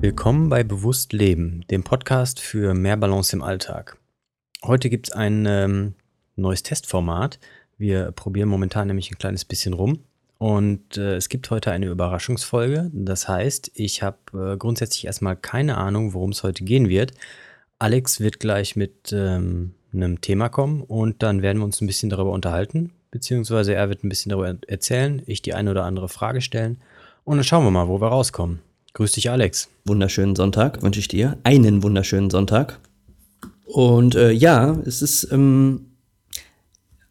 Willkommen bei Bewusst Leben, dem Podcast für mehr Balance im Alltag. Heute gibt es ein ähm, neues Testformat. Wir probieren momentan nämlich ein kleines bisschen rum. Und äh, es gibt heute eine Überraschungsfolge. Das heißt, ich habe äh, grundsätzlich erstmal keine Ahnung, worum es heute gehen wird. Alex wird gleich mit ähm, einem Thema kommen und dann werden wir uns ein bisschen darüber unterhalten, beziehungsweise er wird ein bisschen darüber erzählen, ich die eine oder andere Frage stellen und dann schauen wir mal, wo wir rauskommen. Grüß dich, Alex. Wunderschönen Sonntag wünsche ich dir. Einen wunderschönen Sonntag. Und äh, ja, es ist ähm,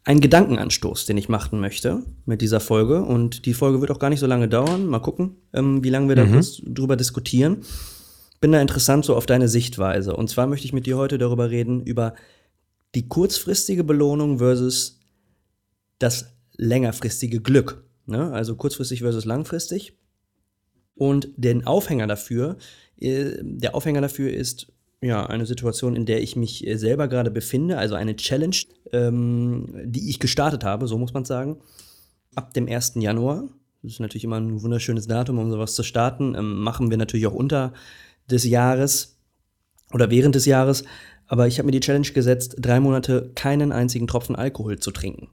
ein Gedankenanstoß, den ich machen möchte mit dieser Folge. Und die Folge wird auch gar nicht so lange dauern. Mal gucken, ähm, wie lange wir mhm. da drüber diskutieren. Bin da interessant so auf deine Sichtweise. Und zwar möchte ich mit dir heute darüber reden, über die kurzfristige Belohnung versus das längerfristige Glück. Ne? Also kurzfristig versus langfristig. Und den Aufhänger dafür, äh, der Aufhänger dafür ist ja eine Situation, in der ich mich äh, selber gerade befinde, also eine Challenge, ähm, die ich gestartet habe, so muss man sagen, ab dem 1. Januar. Das ist natürlich immer ein wunderschönes Datum, um sowas zu starten. Ähm, machen wir natürlich auch unter des Jahres oder während des Jahres. Aber ich habe mir die Challenge gesetzt, drei Monate keinen einzigen Tropfen Alkohol zu trinken.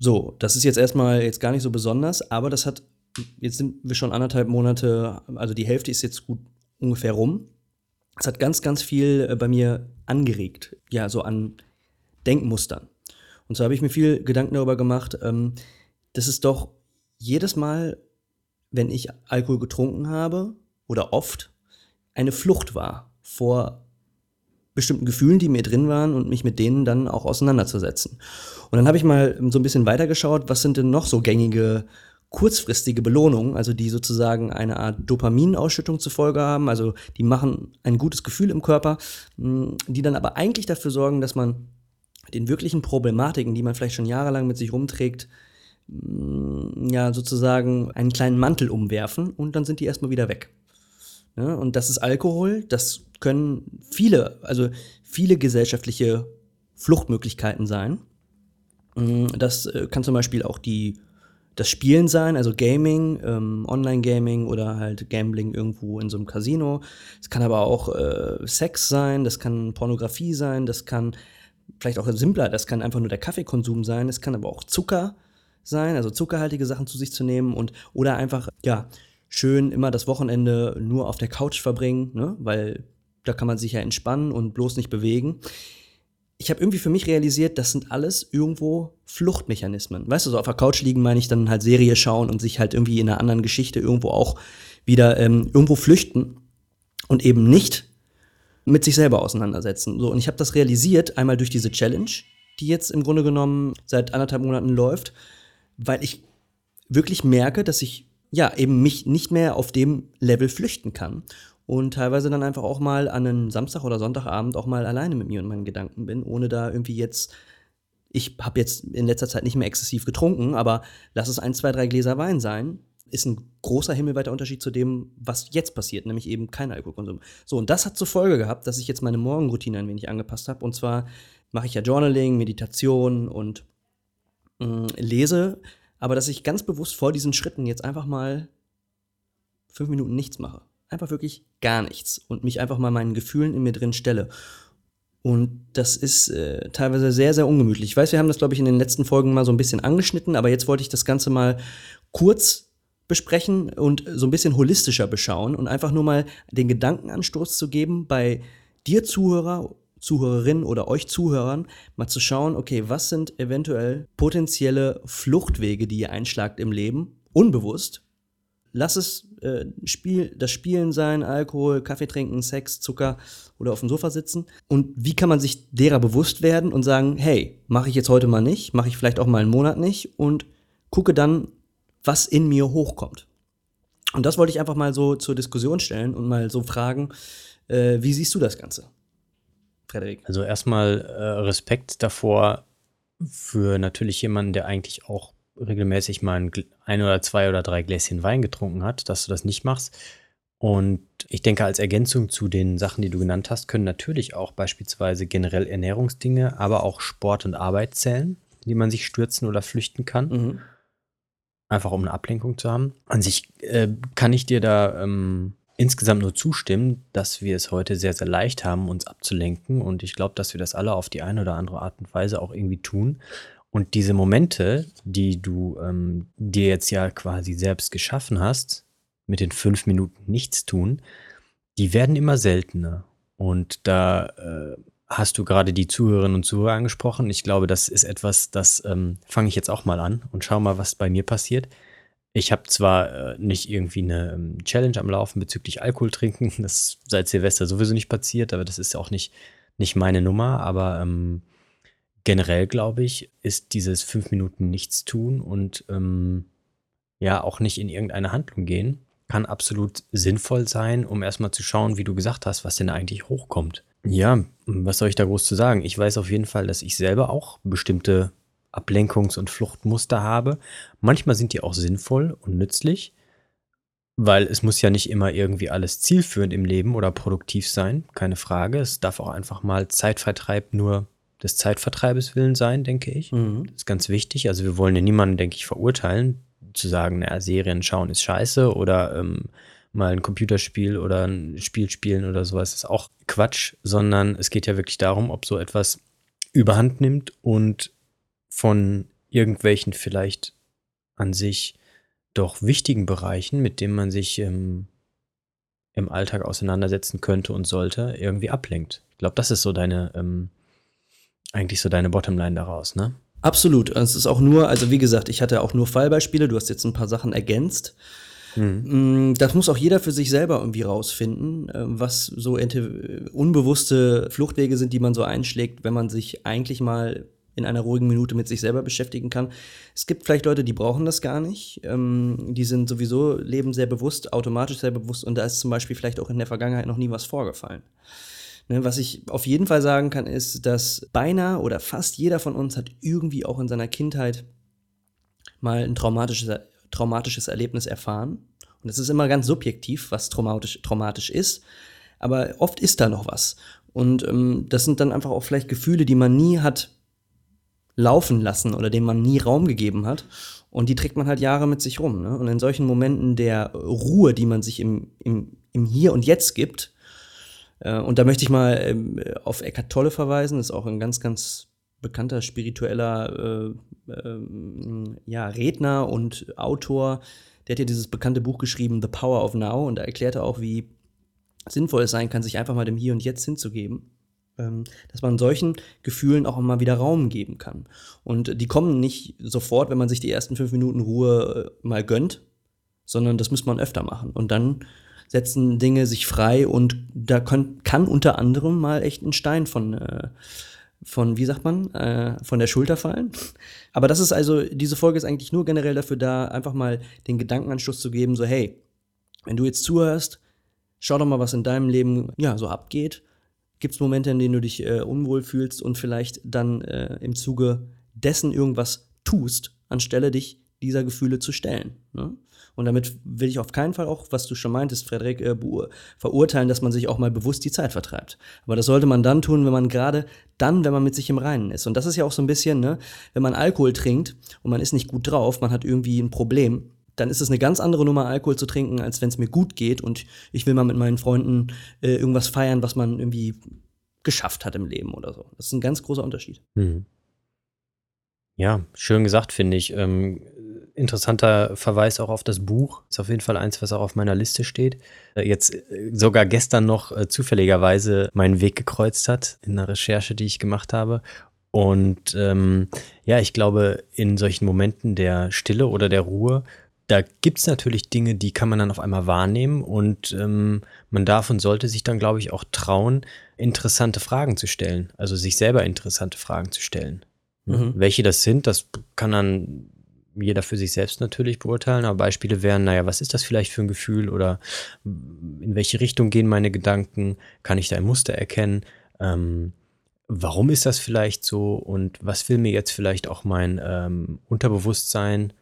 So, das ist jetzt erstmal jetzt gar nicht so besonders, aber das hat jetzt sind wir schon anderthalb Monate, also die Hälfte ist jetzt gut ungefähr rum. Es hat ganz, ganz viel äh, bei mir angeregt, ja, so an Denkmustern. Und so habe ich mir viel Gedanken darüber gemacht, ähm, dass es doch jedes Mal, wenn ich Alkohol getrunken habe oder oft, eine Flucht war vor bestimmten Gefühlen, die mir drin waren und mich mit denen dann auch auseinanderzusetzen. Und dann habe ich mal so ein bisschen weitergeschaut, was sind denn noch so gängige kurzfristige Belohnungen, also die sozusagen eine Art Dopaminausschüttung zur Folge haben, also die machen ein gutes Gefühl im Körper, hm, die dann aber eigentlich dafür sorgen, dass man den wirklichen Problematiken, die man vielleicht schon jahrelang mit sich rumträgt, hm, ja sozusagen einen kleinen Mantel umwerfen und dann sind die erstmal wieder weg. Ja, und das ist Alkohol, das können viele, also viele gesellschaftliche Fluchtmöglichkeiten sein. Hm, das äh, kann zum Beispiel auch die das Spielen sein, also Gaming, ähm, Online-Gaming oder halt Gambling irgendwo in so einem Casino. Es kann aber auch äh, Sex sein, das kann Pornografie sein, das kann vielleicht auch simpler, das kann einfach nur der Kaffeekonsum sein, es kann aber auch Zucker sein, also zuckerhaltige Sachen zu sich zu nehmen und oder einfach, ja, schön immer das Wochenende nur auf der Couch verbringen, ne? weil da kann man sich ja entspannen und bloß nicht bewegen ich habe irgendwie für mich realisiert, das sind alles irgendwo Fluchtmechanismen. Weißt du, so auf der Couch liegen meine ich dann halt Serie schauen und sich halt irgendwie in einer anderen Geschichte irgendwo auch wieder ähm, irgendwo flüchten und eben nicht mit sich selber auseinandersetzen. So, und ich habe das realisiert, einmal durch diese Challenge, die jetzt im Grunde genommen seit anderthalb Monaten läuft, weil ich wirklich merke, dass ich ja eben mich nicht mehr auf dem Level flüchten kann und teilweise dann einfach auch mal an einem Samstag oder Sonntagabend auch mal alleine mit mir und meinen Gedanken bin, ohne da irgendwie jetzt ich habe jetzt in letzter Zeit nicht mehr exzessiv getrunken, aber lass es ein, zwei, drei Gläser Wein sein, ist ein großer himmelweiter Unterschied zu dem, was jetzt passiert, nämlich eben kein Alkoholkonsum. So, und das hat zur Folge gehabt, dass ich jetzt meine Morgenroutine ein wenig angepasst habe. Und zwar mache ich ja Journaling, Meditation und mh, mm, lese, aber dass ich ganz bewusst vor diesen Schritten jetzt einfach mal fünf Minuten nichts mache einfach wirklich gar nichts und mich einfach mal meinen Gefühlen in mir drin stelle. Und das ist äh, teilweise sehr, sehr ungemütlich. Ich weiß, wir haben das, glaube ich, in den letzten Folgen mal so ein bisschen angeschnitten, aber jetzt wollte ich das Ganze mal kurz besprechen und so ein bisschen holistischer beschauen und einfach nur mal den Gedankenanstoß zu geben, bei dir Zuhörer, Zuhörerin oder euch Zuhörern, mal zu schauen, okay, was sind eventuell potenzielle Fluchtwege, die ihr einschlagt im Leben, unbewusst, lass es äh, Spiel, das Spielen sein, Alkohol, Kaffee trinken, Sex, Zucker oder auf dem Sofa sitzen. Und wie kann man sich derer bewusst werden und sagen, hey, mache ich jetzt heute mal nicht, mache ich vielleicht auch mal einen Monat nicht und gucke dann, was in mir hochkommt. Und das wollte ich einfach mal so zur Diskussion stellen und mal so fragen, äh, wie siehst du das Ganze, Frederik? Also erstmal äh, Respekt davor für natürlich jemanden, der eigentlich auch regelmäßig mal ein, ein oder zwei oder drei Gläschen Wein getrunken hat, dass du das nicht machst. Und ich denke, als Ergänzung zu den Sachen, die du genannt hast, können natürlich auch beispielsweise generell Ernährungsdinge, aber auch Sport und Arbeit zählen, die man sich stürzen oder flüchten kann. Mhm. Einfach um eine Ablenkung zu haben. An sich äh, kann ich dir da ähm, insgesamt nur zustimmen, dass wir es heute sehr, sehr leicht haben, uns abzulenken. Und ich glaube, dass wir das alle auf die eine oder andere Art und Weise auch irgendwie tun. Und diese Momente, die du ähm, dir jetzt ja quasi selbst geschaffen hast, mit den fünf Minuten nichts tun, die werden immer seltener. Und da äh, hast du gerade die Zuhörerinnen und Zuhörer angesprochen. Ich glaube, das ist etwas, das ähm, fange ich jetzt auch mal an und schau mal, was bei mir passiert. Ich habe zwar äh, nicht irgendwie eine ähm, Challenge am Laufen bezüglich Alkohol trinken, das seit Silvester sowieso nicht passiert, aber das ist auch nicht, nicht meine Nummer, aber ähm, generell glaube ich, ist dieses fünf Minuten nichts tun und ähm, ja auch nicht in irgendeine Handlung gehen kann absolut sinnvoll sein, um erstmal zu schauen, wie du gesagt hast, was denn eigentlich hochkommt. Ja, was soll ich da groß zu sagen? Ich weiß auf jeden Fall, dass ich selber auch bestimmte Ablenkungs- und Fluchtmuster habe. Manchmal sind die auch sinnvoll und nützlich, weil es muss ja nicht immer irgendwie alles zielführend im Leben oder produktiv sein, keine Frage. Es darf auch einfach mal Zeitvertreib nur des Zeitvertreibes willen sein, denke ich. Mhm. Das ist ganz wichtig. Also wir wollen ja niemanden, denke ich, verurteilen zu sagen, naja, Serien schauen ist scheiße oder ähm, mal ein Computerspiel oder ein Spiel spielen oder sowas ist auch Quatsch, sondern es geht ja wirklich darum, ob so etwas überhand nimmt und von irgendwelchen vielleicht an sich doch wichtigen Bereichen, mit denen man sich ähm, im Alltag auseinandersetzen könnte und sollte, irgendwie ablenkt. Ich glaube, das ist so deine, ähm, eigentlich so deine Bottomline daraus, ne? Absolut. Es ist auch nur, also wie gesagt, ich hatte auch nur Fallbeispiele, du hast jetzt ein paar Sachen ergänzt. Mhm. Das muss auch jeder für sich selber irgendwie rausfinden, äh, was so unbewusste Fluchtwege sind, die man so einschlägt, wenn man sich eigentlich mal in einer ruhigen Minute mit sich selber beschäftigen kann. Es gibt vielleicht Leute, die brauchen das gar nicht. Ähm, die sind sowieso, leben sehr bewusst, automatisch sehr bewusst und da ist zum Beispiel vielleicht auch in der Vergangenheit noch nie was vorgefallen. Ne, was ich auf jeden Fall sagen kann, ist, dass beinahe oder fast jeder von uns hat irgendwie auch in seiner Kindheit mal ein traumatisches, traumatisches Erlebnis erfahren. Und es ist immer ganz subjektiv, was traumatisch, traumatisch ist. Aber oft ist da noch was. Und ähm, das sind dann einfach auch vielleicht Gefühle, die man nie hat laufen lassen oder denen man nie Raum gegeben hat. Und die trägt man halt Jahre mit sich rum. Ne? Und in solchen Momenten der Ruhe, die man sich im, im, im Hier und Jetzt gibt, und da möchte ich mal ähm, auf Eckhart Tolle verweisen, ist auch ein ganz, ganz bekannter spiritueller äh, äh, ja, Redner und Autor. Der hat ja dieses bekannte Buch geschrieben, The Power of Now, und da erklärt er auch, wie sinnvoll es sein kann, sich einfach mal dem Hier und Jetzt hinzugeben. Ähm, dass man solchen Gefühlen auch mal wieder Raum geben kann. Und die kommen nicht sofort, wenn man sich die ersten fünf Minuten Ruhe äh, mal gönnt, sondern das muss man öfter machen. Und dann setzen Dinge sich frei und da kann, kann unter anderem mal echt ein Stein von, äh, von, wie sagt man, äh, von der Schulter fallen. Aber das ist also, diese Folge ist eigentlich nur generell dafür da, einfach mal den Gedankenanschluss zu geben, so hey, wenn du jetzt zuhörst, schau doch mal, was in deinem Leben ja so abgeht. Gibt es Momente, in denen du dich äh, unwohl fühlst und vielleicht dann äh, im Zuge dessen irgendwas tust, anstelle dich dieser Gefühle zu stellen. Ne? Und damit will ich auf keinen Fall auch, was du schon meintest, Frederik, äh, verurteilen, dass man sich auch mal bewusst die Zeit vertreibt. Aber das sollte man dann tun, wenn man gerade dann, wenn man mit sich im Reinen ist. Und das ist ja auch so ein bisschen, ne, wenn man Alkohol trinkt und man ist nicht gut drauf, man hat irgendwie ein Problem, dann ist es eine ganz andere Nummer, Alkohol zu trinken, als wenn es mir gut geht und ich will mal mit meinen Freunden äh, irgendwas feiern, was man irgendwie geschafft hat im Leben oder so. Das ist ein ganz großer Unterschied. Mhm. Ja, schön gesagt, finde ich. Ähm, interessanter Verweis auch auf das Buch. Ist auf jeden Fall eins, was auch auf meiner Liste steht. Äh, jetzt äh, sogar gestern noch äh, zufälligerweise meinen Weg gekreuzt hat in der Recherche, die ich gemacht habe. Und ähm, ja, ich glaube, in solchen Momenten der Stille oder der Ruhe, da gibt es natürlich Dinge, die kann man dann auf einmal wahrnehmen und ähm, man darf und sollte sich dann, glaube ich, auch trauen, interessante Fragen zu stellen. Also sich selber interessante Fragen zu stellen. Mhm. Welche das sind, das kann dann jeder für sich selbst natürlich beurteilen, aber Beispiele wären, naja, was ist das vielleicht für ein Gefühl oder in welche Richtung gehen meine Gedanken? Kann ich da ein Muster erkennen? Ähm, warum ist das vielleicht so und was will mir jetzt vielleicht auch mein ähm, Unterbewusstsein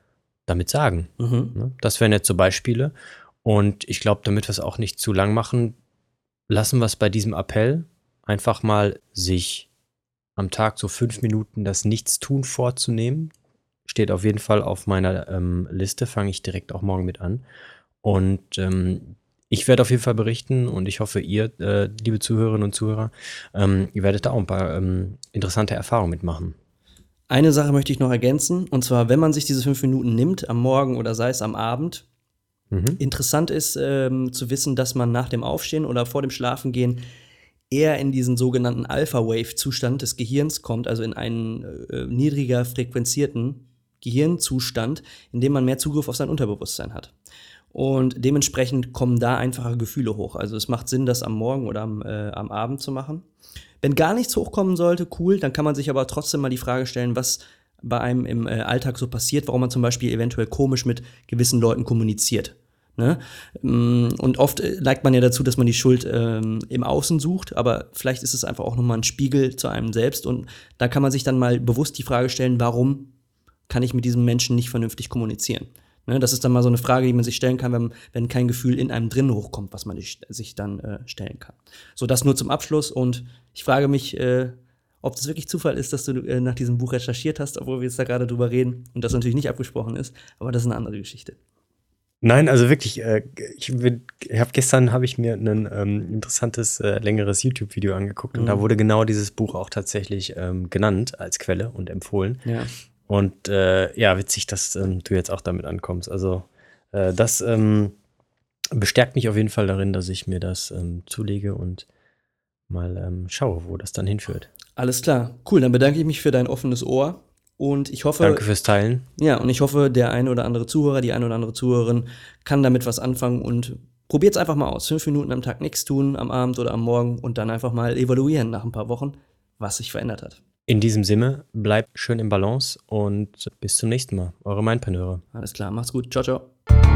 damit sagen? Mhm. Ne? Das wären jetzt so Beispiele. Und ich glaube, damit wir es auch nicht zu lang machen, lassen wir es bei diesem Appell einfach mal sich am Tag so fünf Minuten das Nichtstun vorzunehmen. Steht auf jeden Fall auf meiner ähm, Liste, fange ich direkt auch morgen mit an. Und ähm, ich werde auf jeden Fall berichten und ich hoffe, ihr, äh, liebe Zuhörerinnen und Zuhörer, ähm, ihr werdet da auch ein paar ähm, interessante Erfahrungen mitmachen. Eine Sache möchte ich noch ergänzen, und zwar, wenn man sich diese fünf Minuten nimmt, am Morgen oder sei es am Abend, mhm. interessant ist ähm, zu wissen, dass man nach dem Aufstehen oder vor dem Schlafengehen eher in diesen sogenannten Alpha-Wave-Zustand des Gehirns kommt, also in einen äh, niedriger frequenzierten Gehirnzustand, in dem man mehr Zugriff auf sein Unterbewusstsein hat. Und dementsprechend kommen da einfache Gefühle hoch. Also es macht Sinn, das am Morgen oder am, äh, am Abend zu machen. Wenn gar nichts hochkommen sollte, cool, dann kann man sich aber trotzdem mal die Frage stellen, was bei einem im äh, Alltag so passiert, warum man zum Beispiel eventuell komisch mit gewissen Leuten kommuniziert. Ne? Mm, und oft äh, neigt man ja dazu, dass man die Schuld ähm, im Außen sucht, aber vielleicht ist es einfach auch nochmal ein Spiegel zu einem selbst. Und da kann man sich dann mal bewusst die Frage stellen, warum kann ich mit diesem Menschen nicht vernünftig kommunizieren? Ne, das ist dann mal so eine Frage, die man sich stellen kann, wenn, wenn kein Gefühl in einem drin hochkommt, was man sich dann äh, stellen kann. So, das nur zum Abschluss und ich frage mich, äh, ob das wirklich Zufall ist, dass du äh, nach diesem Buch recherchiert hast, obwohl wir jetzt da gerade drüber reden und das natürlich nicht abgesprochen ist, aber das ist eine andere Geschichte. Nein, also wirklich, äh, ich, ich habe gestern habe ich mir ein ähm, interessantes, äh, längeres YouTube-Video angeguckt mhm. und da mhm. wurde genau dieses Buch auch tatsächlich ähm, genannt als Quelle und empfohlen. Ja. Und äh, ja, witzig, dass ähm, du jetzt auch damit ankommst. Also äh, das ähm, bestärkt mich auf jeden Fall darin, dass ich mir das ähm, zulege und mal ähm, schaue, wo das dann hinführt. Alles klar, cool. Dann bedanke ich mich für dein offenes Ohr und ich hoffe. Danke fürs Teilen. Ja, und ich hoffe, der eine oder andere Zuhörer, die eine oder andere Zuhörerin kann damit was anfangen und probiert es einfach mal aus. Fünf Minuten am Tag nichts tun, am Abend oder am Morgen und dann einfach mal evaluieren nach ein paar Wochen, was sich verändert hat. In diesem Sinne, bleibt schön im Balance und bis zum nächsten Mal. Eure Mindpaneure. Alles klar, macht's gut. Ciao, ciao.